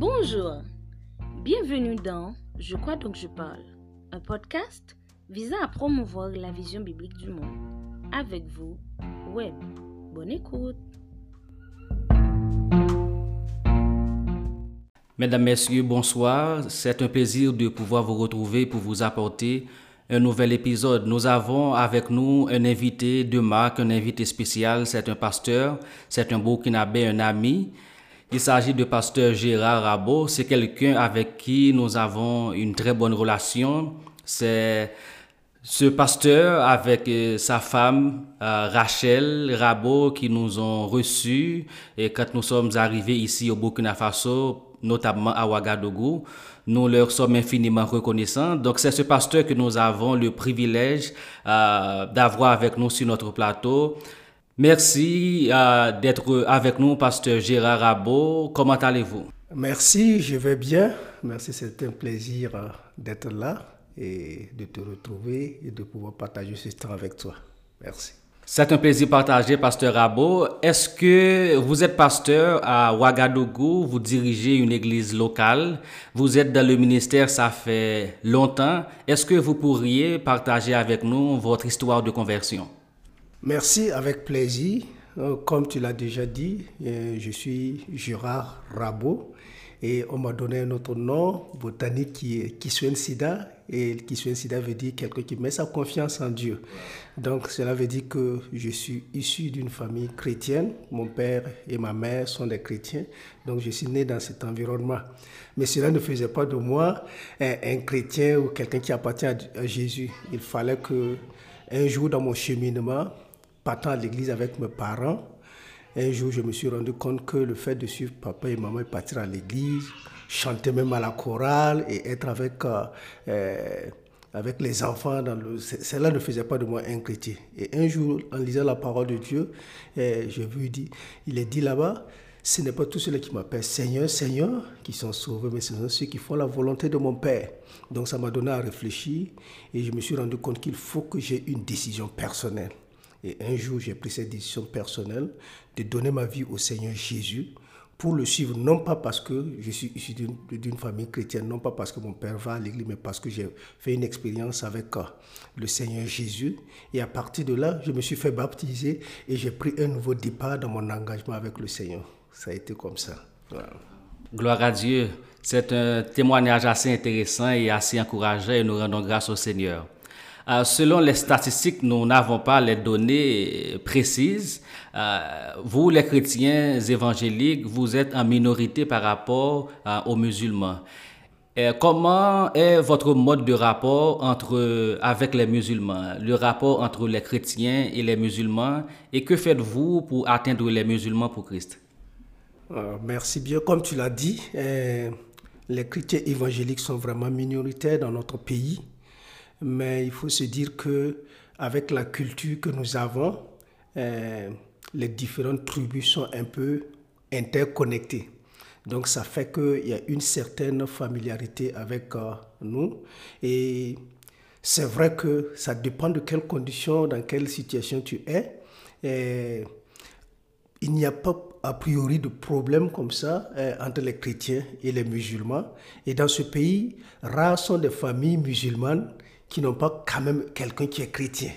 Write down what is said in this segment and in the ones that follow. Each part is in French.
Bonjour, bienvenue dans Je crois donc je parle, un podcast visant à promouvoir la vision biblique du monde. Avec vous, Web. Bonne écoute. Mesdames, Messieurs, bonsoir. C'est un plaisir de pouvoir vous retrouver pour vous apporter un nouvel épisode. Nous avons avec nous un invité de marque, un invité spécial. C'est un pasteur, c'est un burkinabé, un ami. Il s'agit de pasteur Gérard Rabot. C'est quelqu'un avec qui nous avons une très bonne relation. C'est ce pasteur avec euh, sa femme euh, Rachel Rabot qui nous ont reçus et quand nous sommes arrivés ici au Burkina Faso, notamment à Ouagadougou, nous leur sommes infiniment reconnaissants. Donc c'est ce pasteur que nous avons le privilège euh, d'avoir avec nous sur notre plateau. Merci euh, d'être avec nous, pasteur Gérard Rabot. Comment allez-vous? Merci, je vais bien. Merci, c'est un plaisir euh, d'être là et de te retrouver et de pouvoir partager ce temps avec toi. Merci. C'est un plaisir partagé, pasteur Rabot. Est-ce que vous êtes pasteur à Ouagadougou, vous dirigez une église locale, vous êtes dans le ministère, ça fait longtemps. Est-ce que vous pourriez partager avec nous votre histoire de conversion? Merci, avec plaisir. Euh, comme tu l'as déjà dit, euh, je suis Gérard Rabot et on m'a donné un autre nom botanique qui est Kiswen Sida. Et Kiswen Sida veut dire quelqu'un qui met sa confiance en Dieu. Donc cela veut dire que je suis issu d'une famille chrétienne. Mon père et ma mère sont des chrétiens. Donc je suis né dans cet environnement. Mais cela ne faisait pas de moi un, un chrétien ou quelqu'un qui appartient à, à Jésus. Il fallait que un jour dans mon cheminement, partant à l'église avec mes parents, un jour, je me suis rendu compte que le fait de suivre papa et maman et partir à l'église, chanter même à la chorale et être avec, euh, euh, avec les enfants, cela ne faisait pas de moi un chrétien. Et un jour, en lisant la parole de Dieu, euh, je lui dis, il est dit là-bas, ce n'est pas tous ceux qui m'appellent Seigneur, Seigneur, qui sont sauvés, mais ce sont ceux qui font la volonté de mon Père. Donc ça m'a donné à réfléchir et je me suis rendu compte qu'il faut que j'ai une décision personnelle. Et un jour, j'ai pris cette décision personnelle de donner ma vie au Seigneur Jésus pour le suivre, non pas parce que je suis issu d'une famille chrétienne, non pas parce que mon père va à l'église, mais parce que j'ai fait une expérience avec euh, le Seigneur Jésus. Et à partir de là, je me suis fait baptiser et j'ai pris un nouveau départ dans mon engagement avec le Seigneur. Ça a été comme ça. Gloire à Dieu. C'est un témoignage assez intéressant et assez encourageant et nous rendons grâce au Seigneur. Euh, selon les statistiques, nous n'avons pas les données précises. Euh, vous, les chrétiens évangéliques, vous êtes en minorité par rapport euh, aux musulmans. Comment est votre mode de rapport entre, avec les musulmans, le rapport entre les chrétiens et les musulmans, et que faites-vous pour atteindre les musulmans pour Christ? Merci bien. Comme tu l'as dit, les chrétiens évangéliques sont vraiment minoritaires dans notre pays mais il faut se dire que avec la culture que nous avons, euh, les différentes tribus sont un peu interconnectées. Donc ça fait qu'il y a une certaine familiarité avec euh, nous. Et c'est vrai que ça dépend de quelles conditions, dans quelle situation tu es. Il n'y a pas a priori de problème comme ça euh, entre les chrétiens et les musulmans. Et dans ce pays, rares sont des familles musulmanes qui n'ont pas quand même quelqu'un qui est chrétien.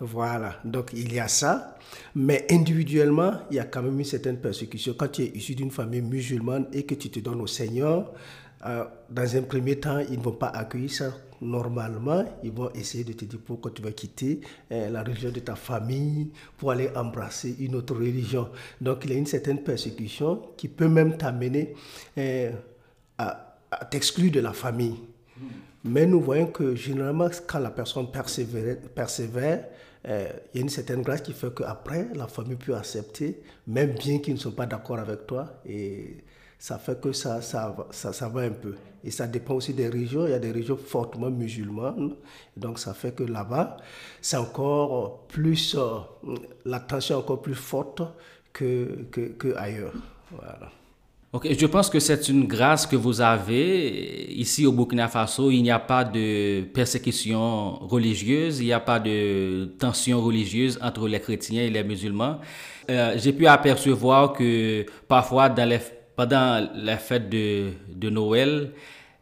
Voilà, donc il y a ça. Mais individuellement, il y a quand même une certaine persécution. Quand tu es issu d'une famille musulmane et que tu te donnes au Seigneur, euh, dans un premier temps, ils ne vont pas accueillir ça normalement. Ils vont essayer de te dire pourquoi tu vas quitter euh, la religion de ta famille pour aller embrasser une autre religion. Donc il y a une certaine persécution qui peut même t'amener euh, à, à t'exclure de la famille. Mais nous voyons que généralement, quand la personne persévère, persévère euh, il y a une certaine grâce qui fait qu'après, la famille peut accepter, même bien qu'ils ne sont pas d'accord avec toi. Et ça fait que ça, ça, va un peu. Et ça dépend aussi des régions. Il y a des régions fortement musulmanes. Donc ça fait que là-bas, c'est encore plus, euh, la tension est encore plus forte que, que, que. Voilà. Ok, je pense que c'est une grâce que vous avez. Ici au Burkina Faso, il n'y a pas de persécution religieuse, il n'y a pas de tension religieuse entre les chrétiens et les musulmans. Euh, J'ai pu apercevoir que parfois dans les pendant la fête de, de Noël,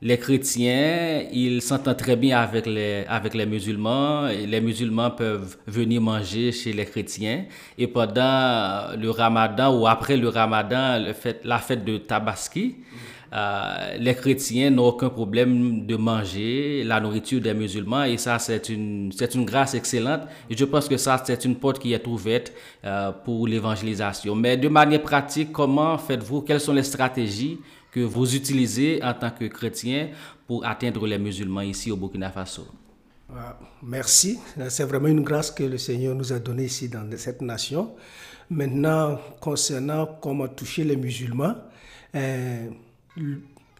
les chrétiens, ils s'entendent très bien avec les, avec les musulmans. Les musulmans peuvent venir manger chez les chrétiens. Et pendant le ramadan ou après le ramadan, la fête de Tabaski, euh, les chrétiens n'ont aucun problème de manger la nourriture des musulmans. Et ça, c'est une, c'est une grâce excellente. Et je pense que ça, c'est une porte qui est ouverte euh, pour l'évangélisation. Mais de manière pratique, comment faites-vous? Quelles sont les stratégies que vous utilisez en tant que chrétien pour atteindre les musulmans ici au Burkina Faso ah, Merci. C'est vraiment une grâce que le Seigneur nous a donnée ici dans cette nation. Maintenant, concernant comment toucher les musulmans, euh,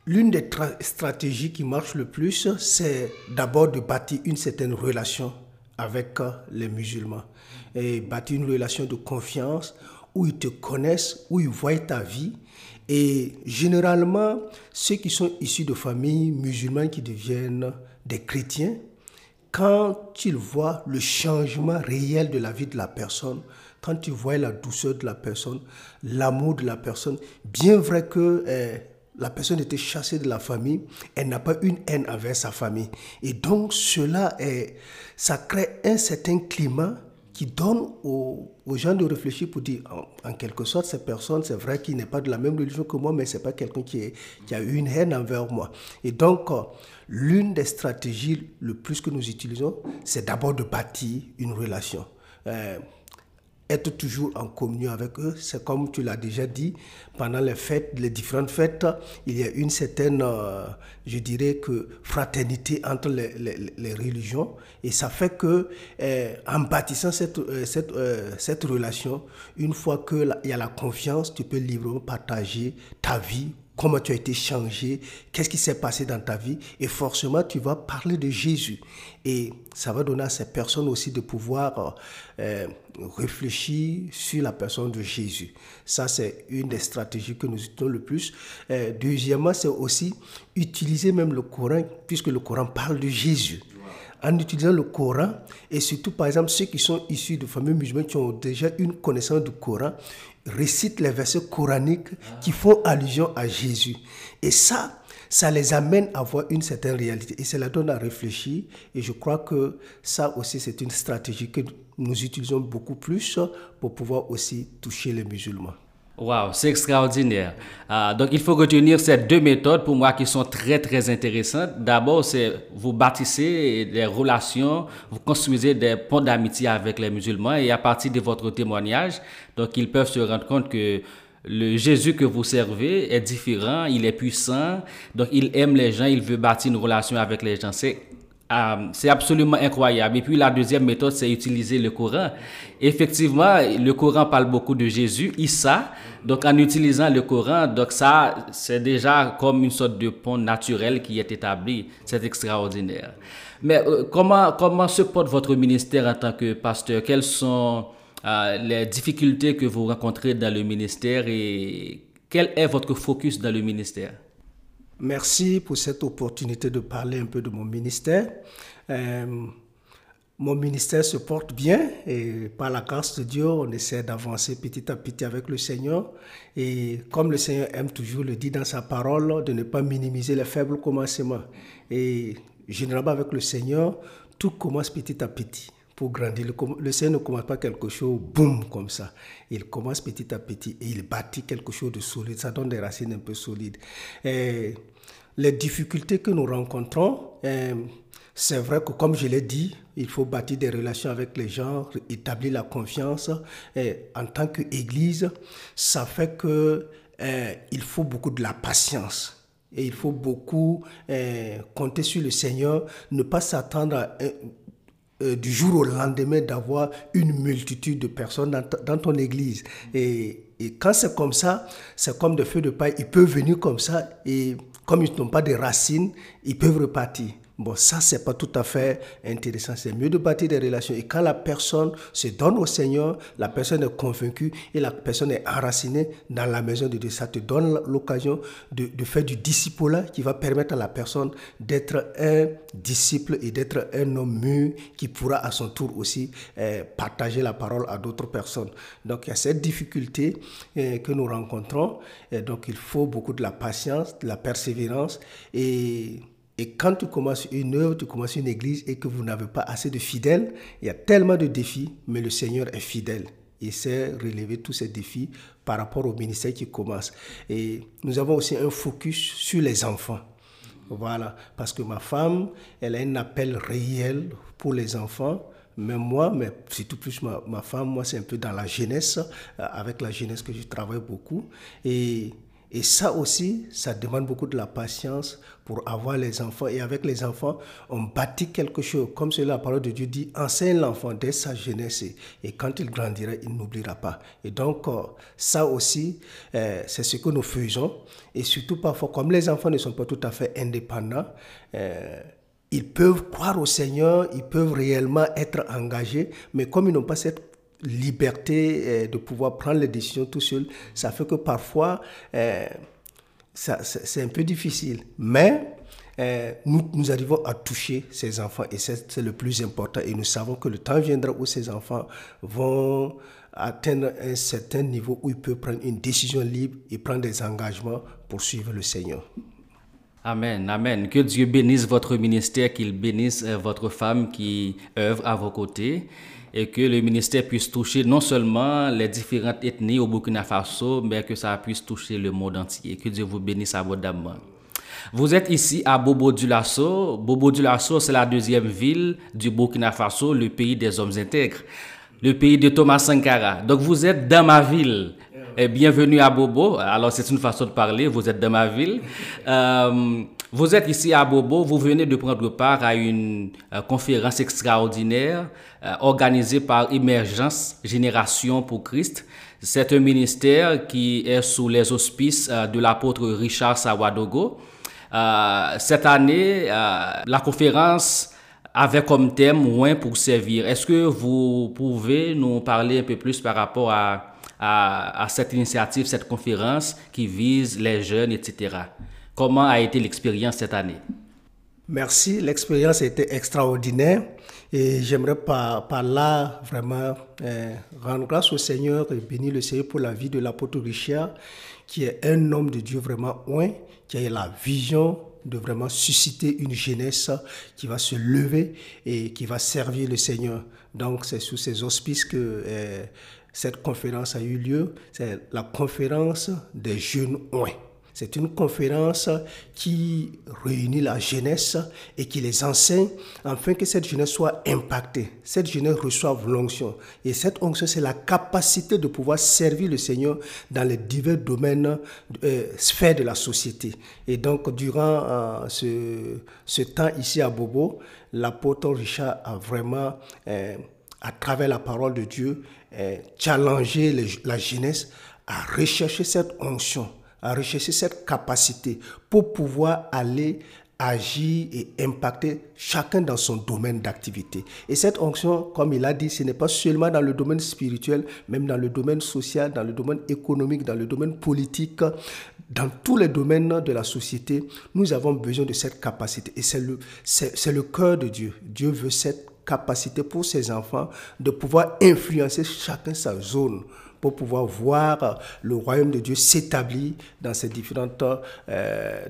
l'une des stratégies qui marche le plus, c'est d'abord de bâtir une certaine relation avec euh, les musulmans et bâtir une relation de confiance où ils te connaissent, où ils voient ta vie et généralement, ceux qui sont issus de familles musulmanes qui deviennent des chrétiens, quand ils voient le changement réel de la vie de la personne, quand tu vois la douceur de la personne, l'amour de la personne, bien vrai que eh, la personne était chassée de la famille, elle n'a pas une haine envers sa famille. Et donc cela, est, ça crée un certain climat qui donne aux, gens de réfléchir pour dire, en, quelque sorte, cette personne, c'est vrai qu'il n'est pas de la même religion que moi, mais c'est pas quelqu'un qui, a eu une haine envers moi. Et donc, euh, l'une des stratégies le plus que nous utilisons, c'est d'abord de bâtir une relation. Euh, être toujours en communion avec eux. C'est comme tu l'as déjà dit, pendant les fêtes, les différentes fêtes, il y a une certaine, euh, je dirais que, fraternité entre les, religions. Et ça fait que, euh, en bâtissant cette, euh, cette, cette relation, une fois qu'il y a la confiance, tu peux librement partager ta vie comment tu as été changé, qu'est-ce qui s'est passé dans ta vie? Et forcément, tu vas parler de Jésus. Et ça va donner à ces personnes aussi de pouvoir euh, réfléchir sur la personne de Jésus. Ça, c'est une des stratégies que nous utilisons le plus. Euh, deuxièmement, c'est aussi utiliser même le Coran, puisque le Coran parle de Jésus en utilisant le Coran, et surtout par exemple ceux qui sont issus de familles musulmanes qui ont déjà une connaissance du Coran, récitent les versets coraniques qui font allusion à Jésus. Et ça, ça les amène à voir une certaine réalité et cela donne à réfléchir. Et je crois que ça aussi, c'est une stratégie que nous utilisons beaucoup plus pour pouvoir aussi toucher les musulmans. Wow, c'est extraordinaire. Ah, donc, il faut retenir ces deux méthodes pour moi qui sont très, très intéressantes. D'abord, c'est vous bâtissez des relations, vous construisez des ponts d'amitié avec les musulmans et à partir de votre témoignage, donc, ils peuvent se rendre compte que le Jésus que vous servez est différent, il est puissant, donc il aime les gens, il veut bâtir une relation avec les gens. C'est euh, c'est absolument incroyable. Et puis la deuxième méthode, c'est utiliser le Coran. Effectivement, le Coran parle beaucoup de Jésus, Issa. Donc en utilisant le Coran, donc ça, c'est déjà comme une sorte de pont naturel qui est établi. C'est extraordinaire. Mais euh, comment, comment se porte votre ministère en tant que pasteur? Quelles sont euh, les difficultés que vous rencontrez dans le ministère et quel est votre focus dans le ministère? Merci pour cette opportunité de parler un peu de mon ministère. Euh, mon ministère se porte bien et par la grâce de Dieu, on essaie d'avancer petit à petit avec le Seigneur. Et comme le Seigneur aime toujours le dit dans sa parole, de ne pas minimiser les faibles commencements. Et généralement avec le Seigneur, tout commence petit à petit grandir. Le, Seigneur ne commence pas quelque chose, boum, comme ça. Il commence petit à petit et il bâtit quelque chose de solide. Ça donne des racines un peu solides. Et les difficultés que nous rencontrons, euh, c'est vrai que comme je l'ai dit, il faut bâtir des relations avec les gens, établir la confiance. Et en tant qu'Église, ça fait que il faut beaucoup de la patience. Et il faut beaucoup compter sur le Seigneur, ne pas s'attendre à euh, du jour au lendemain d'avoir une multitude de personnes dans, ton église. Et, quand c'est comme ça, c'est comme des feux de paille. Ils peuvent venir comme ça et comme ils n'ont pas de racines, ils peuvent repartir. Bon, ça, c'est pas tout à fait intéressant. C'est mieux de bâtir des relations. Et quand la personne se donne au Seigneur, la personne est convaincue et la personne est enracinée dans la maison de Dieu. Ça te donne l'occasion de, de, faire du disciple qui va permettre à la personne d'être un disciple et d'être un homme mûr qui pourra à son tour aussi eh, partager la parole à d'autres personnes. Donc, il y a cette difficulté eh, que nous rencontrons. Donc, il faut beaucoup de la patience, de la persévérance et et quand tu commences une œuvre, tu commences une église et que vous n'avez pas assez de fidèles, il y a tellement de défis, mais le Seigneur est fidèle. Il sait relever tous ces défis par rapport au ministère qui commence. Et nous avons aussi un focus sur les enfants. Voilà, parce que ma femme, elle a un appel réel pour les enfants. Mais moi, mais surtout plus ma, ma femme, moi c'est un peu dans la jeunesse, euh, avec la jeunesse que je travaille beaucoup. Et et ça aussi, ça demande beaucoup de la patience pour avoir les enfants. Et avec les enfants, on bâtit quelque chose. Comme cela, la parole de Dieu dit, enseigne l'enfant dès sa jeunesse. Et quand il grandira, il n'oubliera pas. Et donc, euh, ça aussi, euh, c'est ce que nous faisons. Et surtout, parfois, comme les enfants ne sont pas tout à fait indépendants, euh, ils peuvent croire au Seigneur, ils peuvent réellement être engagés, mais comme ils n'ont pas cette liberté euh, de pouvoir prendre les décisions tout seul, ça fait que parfois, euh, c'est un peu difficile. Mais euh, nous, nous arrivons à toucher ces enfants et c'est le plus important. Et nous savons que le temps viendra où ces enfants vont atteindre un certain niveau où ils peuvent prendre une décision libre et prendre des engagements pour suivre le Seigneur. Amen, amen. Que Dieu bénisse votre ministère, qu'il bénisse votre femme qui œuvre à vos côtés et que le ministère puisse toucher non seulement les différentes ethnies au Burkina Faso, mais que ça puisse toucher le monde entier. Que Dieu vous bénisse abondamment. Vous êtes ici à Bobo Dioulasso. Bobo Dioulasso, c'est la deuxième ville du Burkina Faso, le pays des hommes intègres, le pays de Thomas Sankara. Donc vous êtes dans ma ville. Et bienvenue à Bobo. Alors c'est une façon de parler, vous êtes dans ma ville. Euh, vous êtes ici à Bobo, vous venez de prendre part à une euh, conférence extraordinaire euh, organisée par Émergence Génération pour Christ. C'est un ministère qui est sous les auspices euh, de l'apôtre Richard Sawadogo. cette année, la conférence avait comme thème Moins pour servir. Est-ce que vous pouvez nous parler un peu plus par rapport à, à cette initiative, cette conférence qui vise les jeunes, etc. Comment a été l'expérience cette année? Merci, l'expérience a été extraordinaire et j'aimerais par, là vraiment euh, rendre grâce au Seigneur et bénir le Seigneur pour la vie de l'apôtre Richard, qui est un homme de Dieu vraiment loin, qui a la vision de vraiment susciter une jeunesse qui va se lever et qui va servir le Seigneur. Donc c'est sous ces auspices que euh, cette conférence a eu lieu. C'est la conférence des jeunes oins. C'est une conférence qui réunit la jeunesse et qui les enseigne afin que cette jeunesse soit impactée. Cette jeunesse reçoive l'onction. Et cette onction, c'est la capacité de pouvoir servir le Seigneur dans les divers domaines, euh, sphères de la société. Et donc, durant euh, ce, temps ici à Bobo, l'apôtre Richard a vraiment, euh, à travers la parole de Dieu, challengé la jeunesse à rechercher cette onction à rechercher cette capacité pour pouvoir aller agir et impacter chacun dans son domaine d'activité. Et cette onction, comme il a dit, ce n'est pas seulement dans le domaine spirituel, même dans le domaine social, dans le domaine économique, dans le domaine politique, dans tous les domaines de la société, nous avons besoin de cette capacité. Et c'est le, c'est, le cœur de Dieu. Dieu veut cette capacité pour ses enfants de pouvoir influencer chacun sa zone pour pouvoir voir le royaume de Dieu s'établir dans ces différentes, euh,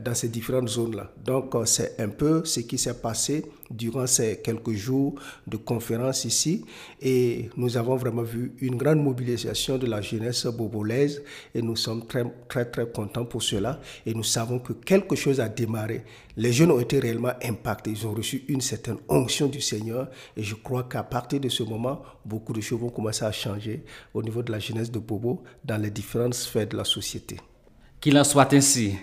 zones-là. Donc, euh, c'est un peu ce qui s'est passé durant ces quelques jours de conférence ici. Et nous avons vraiment vu une grande mobilisation de la jeunesse bobolaise et nous sommes très, très, très contents pour cela. Et nous savons que quelque chose a démarré. Les jeunes ont été réellement impactés. Ils ont reçu une certaine onction du Seigneur. Et je crois qu'à partir de ce moment, beaucoup de choses vont commencer à changer au niveau de la jeunesse de Bobo dans les différentes sphères de la société. Qu'il en soit ainsi.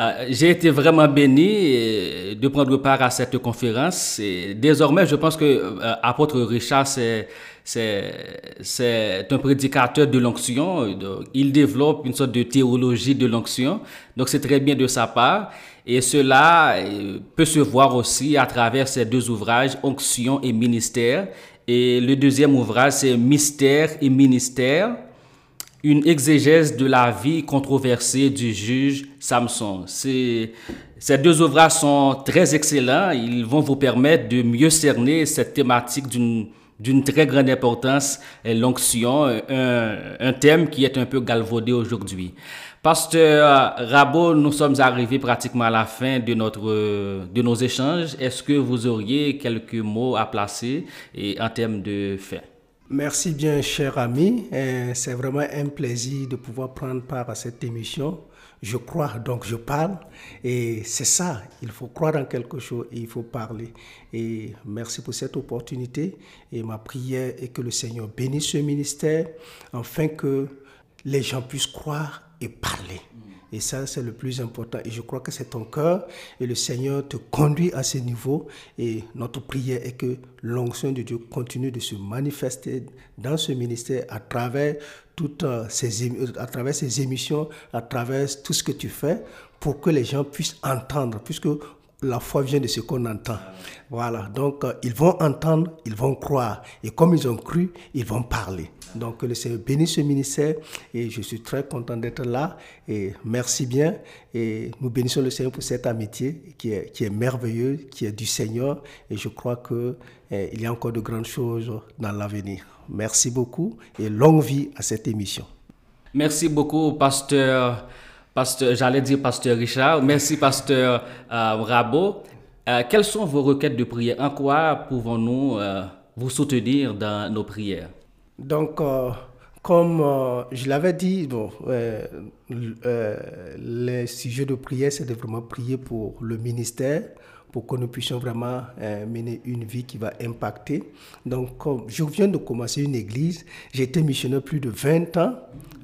Euh, j'ai été vraiment béni euh, de prendre part à cette conférence. Désormais, je pense que euh, apôtre Richard, c'est c'est un prédicateur de l'onction. Il développe une sorte de théologie de l'onction. Donc c'est très bien de sa part. Et cela peut se voir aussi à travers ces deux ouvrages, Onction et Ministère. Et le deuxième ouvrage, c'est Mystère et Ministère une exégèse de la vie controversée du juge Samson. Ces, deux ouvrages sont très excellents. Ils vont vous permettre de mieux cerner cette thématique d'une très grande importance, l'onction, un, un, thème qui est un peu galvaudé aujourd'hui. Pasteur Rabot, nous sommes arrivés pratiquement à la fin de, notre, de nos échanges. Est-ce que vous auriez quelques mots à placer et en termes de fait? Merci bien, cher ami. C'est vraiment un plaisir de pouvoir prendre part à cette émission. Je crois, donc je parle. Et c'est ça, il faut croire en quelque chose et il faut parler. Et merci pour cette opportunité. Et ma prière est que le Seigneur bénisse ce ministère afin que les gens puissent croire et parler. Et ça, c'est le plus important. Et je crois que c'est ton cœur et le Seigneur te conduit à ce niveau. Et notre prière est que l'onction de Dieu continue de se manifester dans ce ministère à travers toutes euh, ces, à travers ces émissions, à travers tout ce que tu fais pour que les gens puissent entendre, puisque la foi vient de ce qu'on entend. Voilà, donc euh, ils vont entendre, ils vont croire. Et comme ils ont cru, ils vont parler. Donc le Seigneur bénisse ce ministère et je suis très content d'être là et merci bien et nous bénissons le Seigneur pour cette amitié qui est, qui est merveilleuse, qui est du Seigneur et je crois qu'il eh, y a encore de grandes choses dans l'avenir. Merci beaucoup et longue vie à cette émission. Merci beaucoup, pasteur. Pasteur, j'allais dire pasteur Richard. Merci, pasteur euh, Rabot. Euh, quelles sont vos requêtes de prière? En quoi pouvons-nous euh, vous soutenir dans nos prières? Donc, euh, comme je l'avais dit, bon, les sujets de prière, c'est de vraiment prier pour le ministère, pour que nous puissions vraiment mener une vie qui va impacter. Donc, je viens de commencer une église, j'ai été missionnaire plus de 20 ans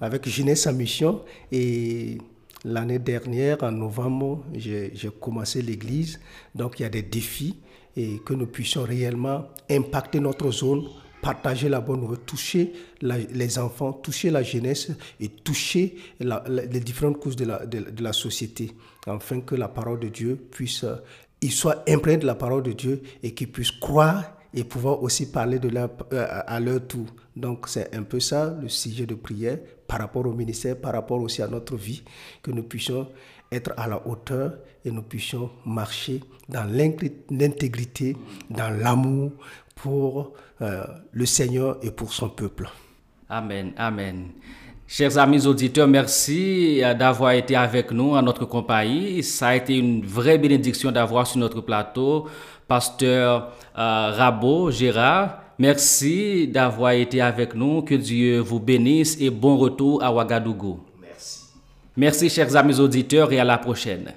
avec Jeunesse en mission et l'année dernière, en novembre, j'ai commencé l'église. Donc, il y a des défis et que nous puissions réellement impacter notre zone partager la bonne nouvelle, toucher les enfants, toucher la jeunesse et toucher les différentes couches de la, société, afin que la parole de Dieu puisse, euh, il soit imprégné de la parole de Dieu et qu'ils puissent croire et pouvoir aussi parler de leur, à leur tour. Donc c'est un peu ça le sujet de prière par rapport au ministère, par rapport aussi à notre vie, que nous puissions être à la hauteur et nous puissions marcher dans l'intégrité, dans l'amour, pour euh, le Seigneur et pour son peuple. Amen, amen. Chers amis auditeurs, merci euh, d'avoir été avec nous en notre compagnie. Ça a été une vraie bénédiction d'avoir sur notre plateau Pasteur euh, Rabot Gérard. Merci d'avoir été avec nous. Que Dieu vous bénisse et bon retour à Ouagadougou. Merci. Merci, chers amis auditeurs, et à la prochaine.